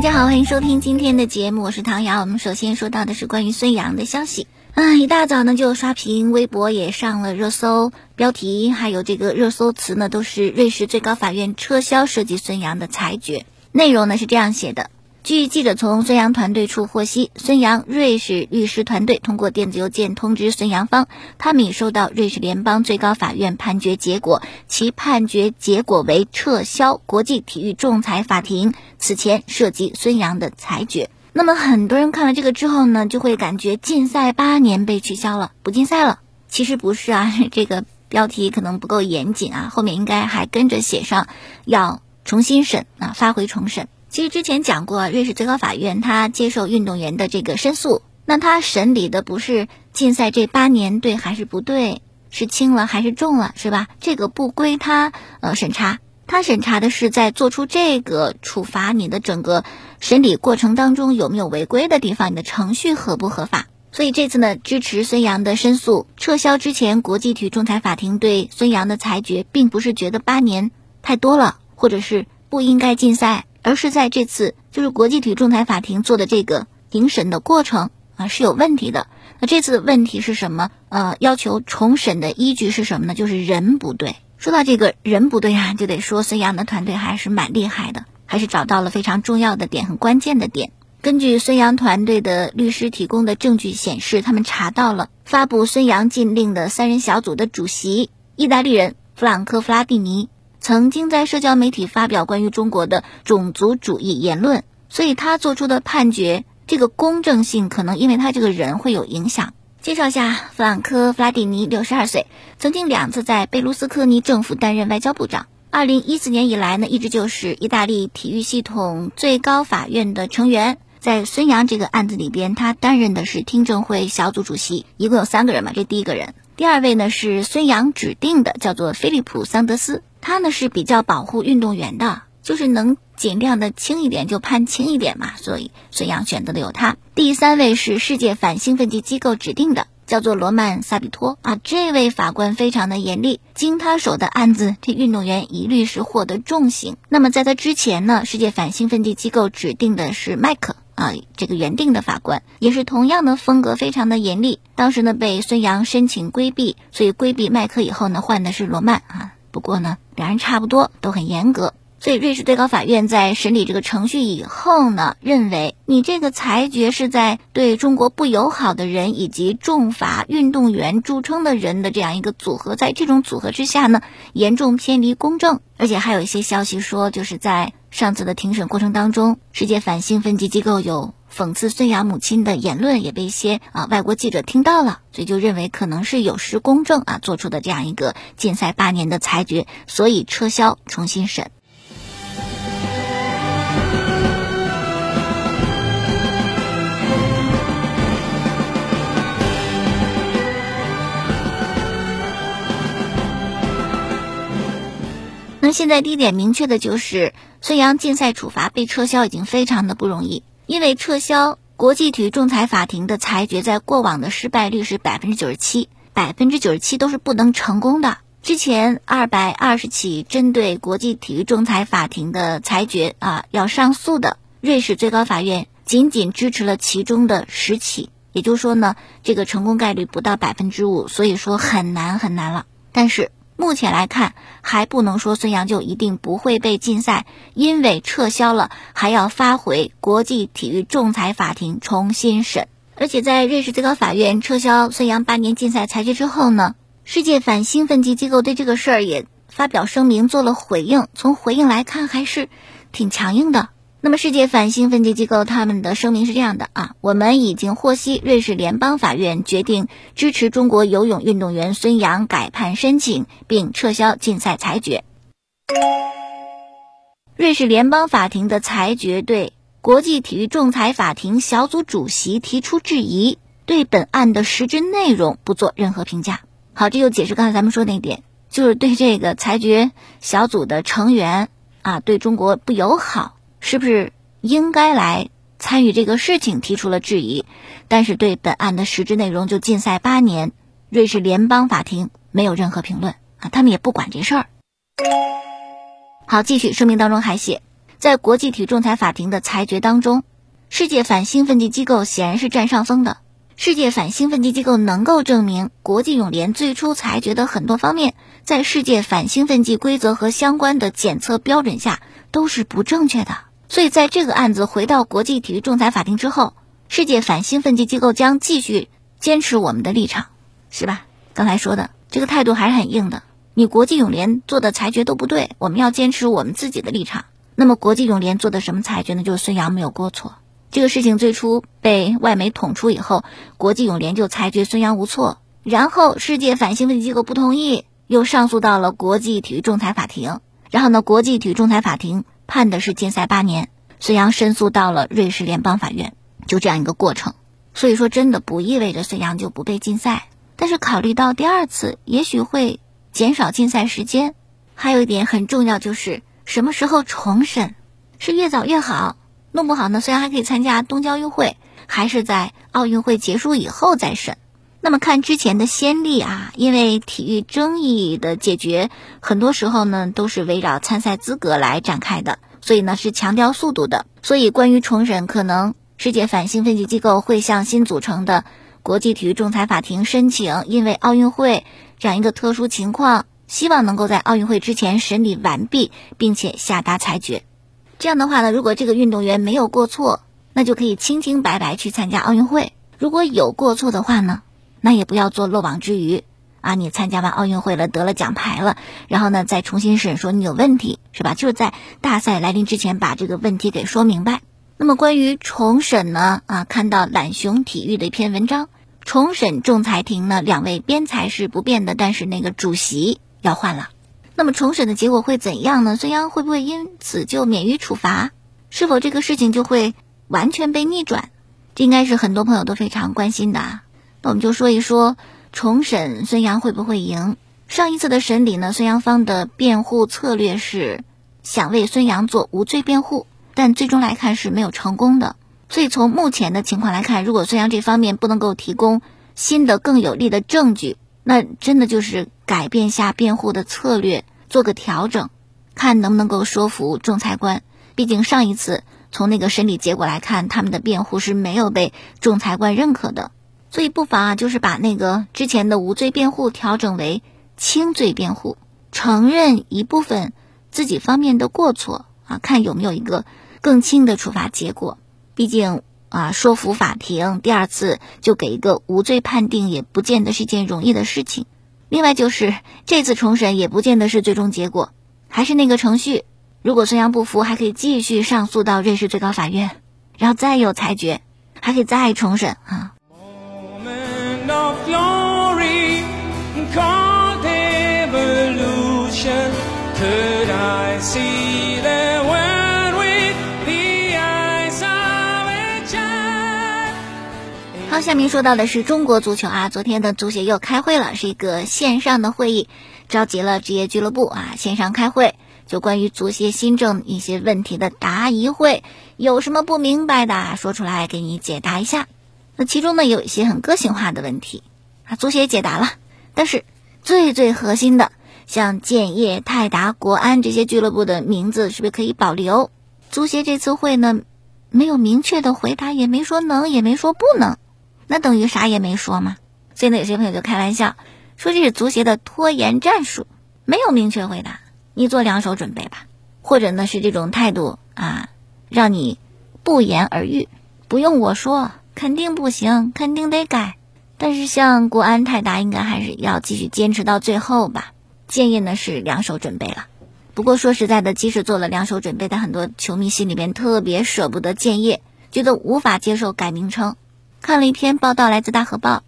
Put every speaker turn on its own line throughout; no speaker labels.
大家好，欢迎收听今天的节目，我是唐瑶。我们首先说到的是关于孙杨的消息嗯，一大早呢就刷屏，微博也上了热搜，标题还有这个热搜词呢都是瑞士最高法院撤销涉及孙杨的裁决，内容呢是这样写的。据记者从孙杨团队处获悉，孙杨瑞士律师团队通过电子邮件通知孙杨方，他们已收到瑞士联邦最高法院判决结果，其判决结果为撤销国际体育仲裁法庭此前涉及孙杨的裁决。那么很多人看了这个之后呢，就会感觉禁赛八年被取消了，不禁赛了。其实不是啊，这个标题可能不够严谨啊，后面应该还跟着写上要重新审啊，发回重审。其实之前讲过，瑞士最高法院他接受运动员的这个申诉，那他审理的不是禁赛这八年对还是不对，是轻了还是重了，是吧？这个不归他呃审查，他审查的是在做出这个处罚你的整个审理过程当中有没有违规的地方，你的程序合不合法。所以这次呢，支持孙杨的申诉，撤销之前国际体育仲裁法庭对孙杨的裁决，并不是觉得八年太多了，或者是不应该禁赛。而是在这次就是国际体育仲裁法庭做的这个庭审的过程啊是有问题的。那这次问题是什么？呃，要求重审的依据是什么呢？就是人不对。说到这个人不对啊，就得说孙杨的团队还是蛮厉害的，还是找到了非常重要的点、很关键的点。根据孙杨团队的律师提供的证据显示，他们查到了发布孙杨禁令的三人小组的主席意大利人弗朗科·弗拉蒂尼。曾经在社交媒体发表关于中国的种族主义言论，所以他做出的判决这个公正性可能因为他这个人会有影响。介绍下，弗朗科·弗拉蒂尼，六十二岁，曾经两次在贝卢斯科尼政府担任外交部长。二零一四年以来呢，一直就是意大利体育系统最高法院的成员。在孙杨这个案子里边，他担任的是听证会小组主席，一共有三个人嘛，这第一个人。第二位呢是孙杨指定的，叫做菲利普·桑德斯。他呢是比较保护运动员的，就是能尽量的轻一点就判轻一点嘛，所以孙杨选择的有他。第三位是世界反兴奋剂机构指定的，叫做罗曼·萨比托啊，这位法官非常的严厉，经他手的案子，这运动员一律是获得重刑。那么在他之前呢，世界反兴奋剂机构指定的是麦克。啊，这个原定的法官也是同样的风格，非常的严厉。当时呢，被孙杨申请规避，所以规避麦克以后呢，换的是罗曼啊。不过呢，两人差不多，都很严格。所以瑞士最高法院在审理这个程序以后呢，认为你这个裁决是在对中国不友好的人以及重罚运动员著称的人的这样一个组合，在这种组合之下呢，严重偏离公正。而且还有一些消息说，就是在上次的庭审过程当中，世界反兴奋剂机构有讽刺孙杨母亲的言论也被一些啊外国记者听到了，所以就认为可能是有失公正啊做出的这样一个禁赛八年的裁决，所以撤销重新审。那现在第一点明确的就是孙杨禁赛处罚被撤销已经非常的不容易，因为撤销国际体育仲裁法庭的裁决，在过往的失败率是百分之九十七，百分之九十七都是不能成功的。之前二百二十起针对国际体育仲裁法庭的裁决啊要上诉的，瑞士最高法院仅仅支持了其中的十起，也就是说呢，这个成功概率不到百分之五，所以说很难很难了。但是。目前来看，还不能说孙杨就一定不会被禁赛，因为撤销了还要发回国际体育仲裁法庭重新审。而且在瑞士最高法院撤销孙杨八年禁赛裁决之后呢，世界反兴奋剂机构对这个事儿也发表声明做了回应。从回应来看，还是挺强硬的。那么，世界反兴奋剂机构他们的声明是这样的啊：我们已经获悉，瑞士联邦法院决定支持中国游泳运动员孙杨改判申请，并撤销禁赛裁决。瑞士联邦法庭的裁决对国际体育仲裁法庭小组主席提出质疑，对本案的实质内容不做任何评价。好，这就解释刚才咱们说那点，就是对这个裁决小组的成员啊，对中国不友好。是不是应该来参与这个事情？提出了质疑，但是对本案的实质内容就禁赛八年，瑞士联邦法庭没有任何评论啊，他们也不管这事儿。好，继续声明当中还写，在国际体育仲裁法庭的裁决当中，世界反兴奋剂机构显然是占上风的。世界反兴奋剂机构能够证明，国际泳联最初裁决的很多方面，在世界反兴奋剂规则和相关的检测标准下都是不正确的。所以，在这个案子回到国际体育仲裁法庭之后，世界反兴奋剂机构将继续坚持我们的立场，是吧？刚才说的这个态度还是很硬的。你国际泳联做的裁决都不对，我们要坚持我们自己的立场。那么，国际泳联做的什么裁决呢？就是孙杨没有过错。这个事情最初被外媒捅出以后，国际泳联就裁决孙杨无错。然后世界反兴奋剂机构不同意，又上诉到了国际体育仲裁法庭。然后呢，国际体育仲裁法庭判的是禁赛八年。孙杨申诉到了瑞士联邦法院，就这样一个过程。所以说，真的不意味着孙杨就不被禁赛。但是考虑到第二次也许会减少禁赛时间，还有一点很重要就是什么时候重审，是越早越好。弄不好呢，虽然还可以参加冬季奥运会，还是在奥运会结束以后再审。那么看之前的先例啊，因为体育争议的解决，很多时候呢都是围绕参赛资格来展开的，所以呢是强调速度的。所以关于重审，可能世界反兴奋剂机构会向新组成的国际体育仲裁法庭申请，因为奥运会这样一个特殊情况，希望能够在奥运会之前审理完毕，并且下达裁决。这样的话呢，如果这个运动员没有过错，那就可以清清白白去参加奥运会；如果有过错的话呢，那也不要做漏网之鱼啊！你参加完奥运会了，得了奖牌了，然后呢再重新审，说你有问题，是吧？就在大赛来临之前把这个问题给说明白。那么关于重审呢，啊，看到懒熊体育的一篇文章，重审仲裁庭呢，两位编裁是不变的，但是那个主席要换了。那么重审的结果会怎样呢？孙杨会不会因此就免于处罚？是否这个事情就会完全被逆转？这应该是很多朋友都非常关心的。啊那我们就说一说重审，孙杨会不会赢？上一次的审理呢，孙杨方的辩护策略是想为孙杨做无罪辩护，但最终来看是没有成功的。所以从目前的情况来看，如果孙杨这方面不能够提供新的更有力的证据，那真的就是改变下辩护的策略。做个调整，看能不能够说服仲裁官。毕竟上一次从那个审理结果来看，他们的辩护是没有被仲裁官认可的。所以不妨啊，就是把那个之前的无罪辩护调整为轻罪辩护，承认一部分自己方面的过错啊，看有没有一个更轻的处罚结果。毕竟啊，说服法庭，第二次就给一个无罪判定，也不见得是一件容易的事情。另外就是这次重审也不见得是最终结果，还是那个程序。如果孙杨不服，还可以继续上诉到瑞士最高法院，然后再有裁决，还可以再重审啊。好，下面说到的是中国足球啊，昨天的足协又开会了，是一个线上的会议，召集了职业俱乐部啊，线上开会，就关于足协新政一些问题的答疑会，有什么不明白的，说出来给你解答一下。那其中呢，有一些很个性化的问题啊，足协解答了，但是最最核心的，像建业、泰达、国安这些俱乐部的名字是不是可以保留？足协这次会呢，没有明确的回答，也没说能，也没说不能。那等于啥也没说嘛，所以呢，有些朋友就开玩笑说这是足协的拖延战术，没有明确回答，你做两手准备吧，或者呢是这种态度啊，让你不言而喻，不用我说，肯定不行，肯定得改。但是像国安泰达应该还是要继续坚持到最后吧。建议呢是两手准备了，不过说实在的，即使做了两手准备，但很多球迷心里边特别舍不得建业，觉得无法接受改名称。看了一篇报道，来自《大河报》，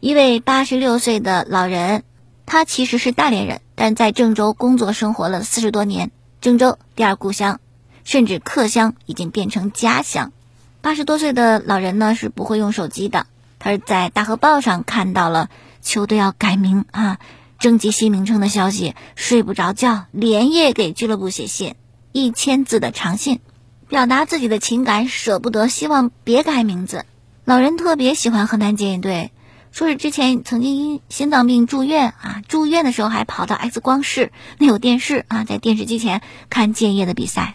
一位八十六岁的老人，他其实是大连人，但在郑州工作生活了四十多年。郑州第二故乡，甚至客乡已经变成家乡。八十多岁的老人呢是不会用手机的，他是在《大河报》上看到了球队要改名啊，征集新名称的消息，睡不着觉，连夜给俱乐部写信，一千字的长信，表达自己的情感，舍不得，希望别改名字。老人特别喜欢河南建业队，说是之前曾经因心脏病住院啊，住院的时候还跑到 X 光室，那有电视啊，在电视机前看建业的比赛。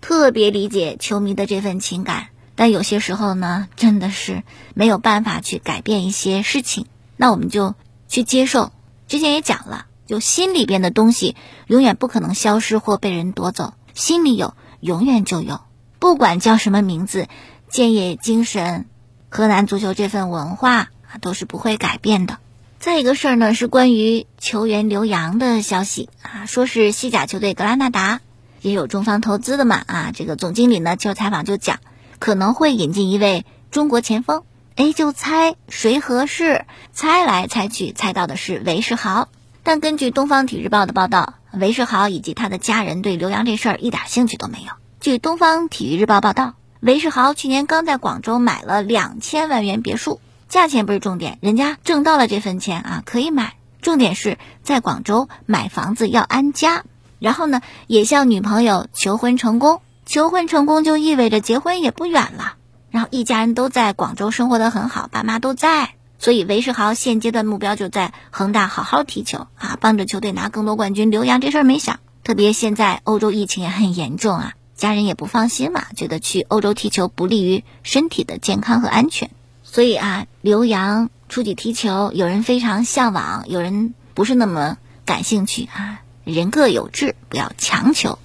特别理解球迷的这份情感，但有些时候呢，真的是没有办法去改变一些事情。那我们就去接受。之前也讲了，就心里边的东西永远不可能消失或被人夺走，心里有永远就有，不管叫什么名字，建业精神、河南足球这份文化啊，都是不会改变的。再一个事儿呢，是关于球员留洋的消息啊，说是西甲球队格拉纳达。也有中方投资的嘛啊，这个总经理呢接受采访就讲，可能会引进一位中国前锋，哎，就猜谁合适，猜来猜去猜到的是韦世豪，但根据东方体育日报的报道，韦世豪以及他的家人对留洋这事儿一点兴趣都没有。据东方体育日报报道，韦世豪去年刚在广州买了两千万元别墅，价钱不是重点，人家挣到了这份钱啊，可以买，重点是在广州买房子要安家。然后呢，也向女朋友求婚成功，求婚成功就意味着结婚也不远了。然后一家人都在广州生活的很好，爸妈都在，所以韦世豪现阶段目标就在恒大好好踢球啊，帮着球队拿更多冠军。刘洋这事儿没想，特别现在欧洲疫情也很严重啊，家人也不放心嘛，觉得去欧洲踢球不利于身体的健康和安全，所以啊，留洋出去踢球，有人非常向往，有人不是那么感兴趣啊。人各有志，不要强求。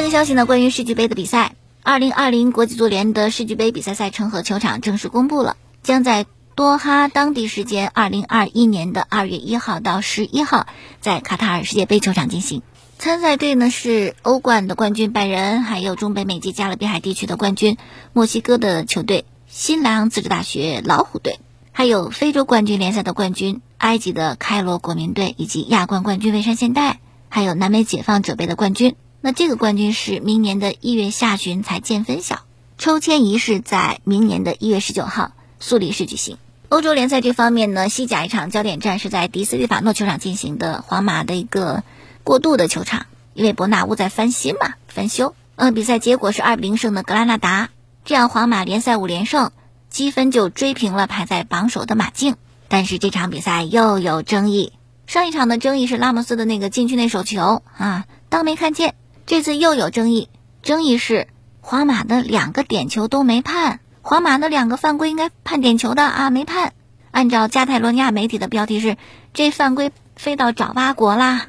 这个消息呢，关于世俱杯的比赛，二零二零国际足联的世俱杯比赛赛程和球场正式公布了，将在。多哈当地时间二零二一年的二月一号到十一号，在卡塔尔世界杯球场进行。参赛队呢是欧冠的冠军拜仁，还有中北美及加勒比海地区的冠军墨西哥的球队新兰自治大学老虎队，还有非洲冠军联赛的冠军埃及的开罗国民队，以及亚冠冠军蔚山现代，还有南美解放者杯的冠军。那这个冠军是明年的一月下旬才见分晓，抽签仪式在明年的一月十九号苏黎世举行。欧洲联赛这方面呢，西甲一场焦点战是在迪斯蒂法诺球场进行的，皇马的一个过渡的球场，因为伯纳乌在翻新嘛，翻修。嗯，比赛结果是二比零胜的格拉纳达，这样皇马联赛五连胜，积分就追平了排在榜首的马竞。但是这场比赛又有争议，上一场的争议是拉莫斯的那个禁区内手球啊，当没看见。这次又有争议，争议是皇马的两个点球都没判。皇马的两个犯规应该判点球的啊，没判。按照加泰罗尼亚媒体的标题是，这犯规飞到爪哇国啦，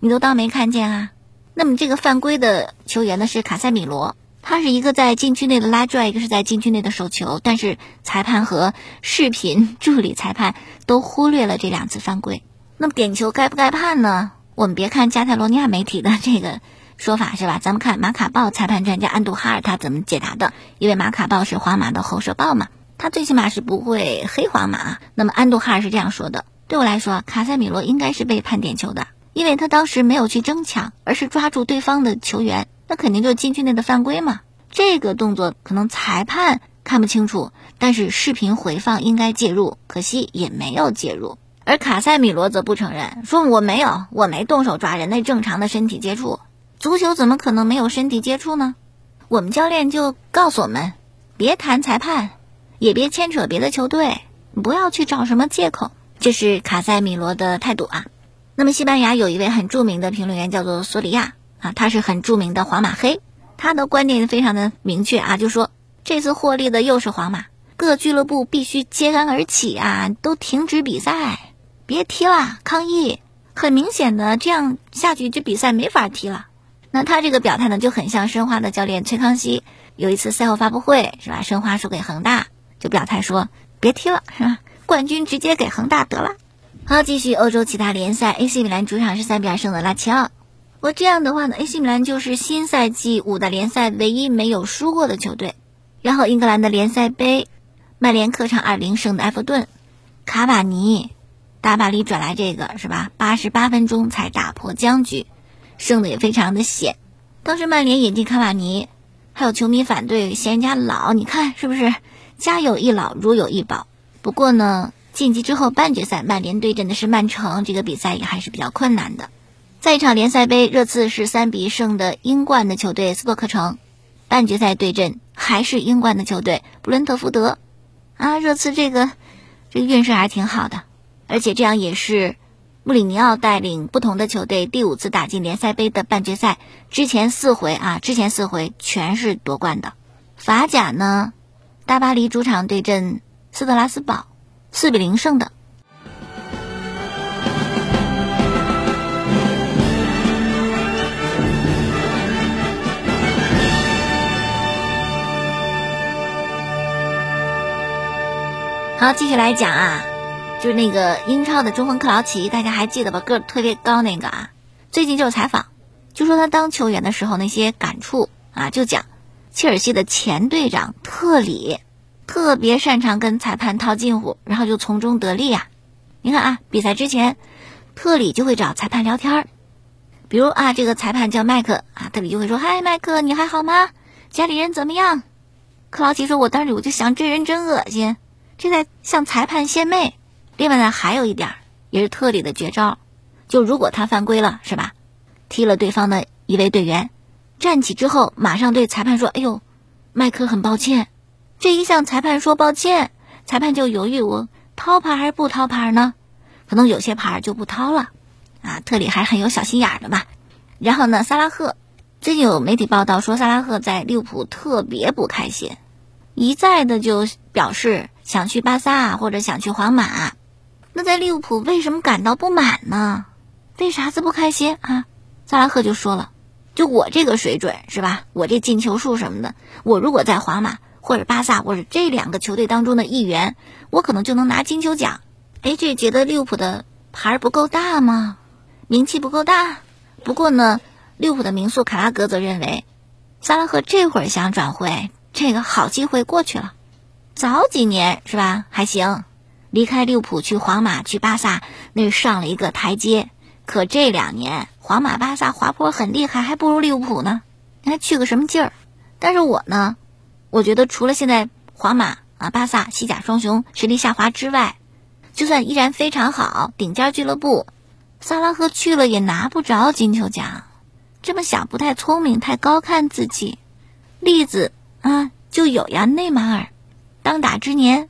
你都当没看见啊？那么这个犯规的球员呢是卡塞米罗，他是一个在禁区内的拉拽，一个是在禁区内的手球，但是裁判和视频助理裁判都忽略了这两次犯规。那么点球该不该判呢？我们别看加泰罗尼亚媒体的这个。说法是吧？咱们看《马卡报》裁判专家安杜哈尔他怎么解答的？因为《马卡报》是皇马的后社报嘛，他最起码是不会黑皇马。那么安杜哈尔是这样说的：对我来说，卡塞米罗应该是被判点球的，因为他当时没有去争抢，而是抓住对方的球员，那肯定就禁区内的犯规嘛。这个动作可能裁判看不清楚，但是视频回放应该介入，可惜也没有介入。而卡塞米罗则不承认，说我没有，我没动手抓人，那正常的身体接触。足球怎么可能没有身体接触呢？我们教练就告诉我们，别谈裁判，也别牵扯别的球队，不要去找什么借口。这是卡塞米罗的态度啊。那么，西班牙有一位很著名的评论员叫做索里亚啊，他是很著名的皇马黑，他的观点非常的明确啊，就说这次获利的又是皇马，各俱乐部必须揭竿而起啊，都停止比赛，别踢了，抗议。很明显的，这样下去这比赛没法踢了。那他这个表态呢，就很像申花的教练崔康熙。有一次赛后发布会，是吧？申花输给恒大，就表态说别踢了，是吧？冠军直接给恒大得了。好，继续欧洲其他联赛，AC 米兰主场是三比二胜的拉齐奥。我这样的话呢，AC 米兰就是新赛季五大联赛唯一没有输过的球队。然后英格兰的联赛杯，曼联客场二零胜的埃弗顿。卡瓦尼大巴黎转来这个是吧？八十八分钟才打破僵局。胜的也非常的险，当时曼联引进卡瓦尼，还有球迷反对嫌人家老，你看是不是？家有一老如有一宝。不过呢，晋级之后半决赛，曼联对阵的是曼城，这个比赛也还是比较困难的。在一场联赛杯热刺是三比胜的英冠的球队斯托克城，半决赛对阵还是英冠的球队布伦特福德。啊，热刺这个这个运势还挺好的，而且这样也是穆里尼奥带领不同的球队第五次打进联赛杯的半决赛。之前四回啊，之前四回全是夺冠的。法甲呢，大巴黎主场对阵斯特拉斯堡，四比零胜的。好，继续来讲啊，就是那个英超的中锋克劳奇，大家还记得吧？个儿特别高那个啊，最近就是采访，就说他当球员的时候那些感触啊，就讲切尔西的前队长特里特别擅长跟裁判套近乎，然后就从中得利呀。你看啊，比赛之前，特里就会找裁判聊天儿，比如啊，这个裁判叫麦克啊，特里就会说：“嗨，麦克，你还好吗？家里人怎么样？”克劳奇说：“我当时我就想，这人真恶心。”这在向裁判献媚。另外呢，还有一点也是特里的绝招，就如果他犯规了，是吧？踢了对方的一位队员，站起之后马上对裁判说：“哎呦，麦克很抱歉。”这一向裁判说抱歉，裁判就犹豫：我掏牌还是不掏牌呢？可能有些牌就不掏了。啊，特里还很有小心眼的嘛。然后呢，萨拉赫最近有媒体报道说，萨拉赫在利物浦特别不开心，一再的就表示。想去巴萨或者想去皇马，那在利物浦为什么感到不满呢？为啥子不开心啊？萨拉赫就说了，就我这个水准是吧？我这进球数什么的，我如果在皇马或者巴萨或者这两个球队当中的一员，我可能就能拿金球奖。哎，这觉得利物浦的牌不够大吗？名气不够大？不过呢，利物浦的名宿卡拉格则认为，萨拉赫这会儿想转会，这个好机会过去了。早几年是吧还行，离开利物浦去皇马去巴萨那上了一个台阶。可这两年皇马巴萨滑坡很厉害，还不如利物浦呢。你还去个什么劲儿？但是我呢，我觉得除了现在皇马啊巴萨西甲双雄实力下滑之外，就算依然非常好顶尖俱乐部，萨拉赫去了也拿不着金球奖。这么想不太聪明，太高看自己。例子啊就有呀，内马尔。当打之年，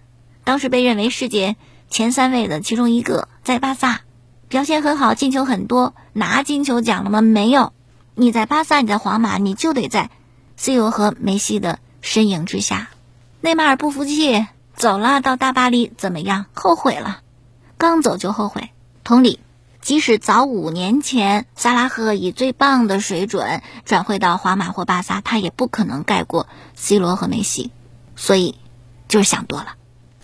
当时被认为世界前三位的其中一个，在巴萨表现很好，进球很多，拿金球奖了吗？没有。你在巴萨，你在皇马，你就得在 C 罗和梅西的身影之下。内马尔不服气，走了，到大巴黎怎么样？后悔了，刚走就后悔。同理，即使早五年前萨拉赫以最棒的水准转会到皇马或巴萨，他也不可能盖过 C 罗和梅西。所以。就是想多了。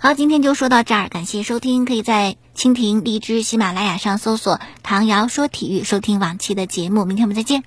好，今天就说到这儿，感谢收听。可以在蜻蜓、荔枝、喜马拉雅上搜索“唐瑶说体育”，收听往期的节目。明天我们再见。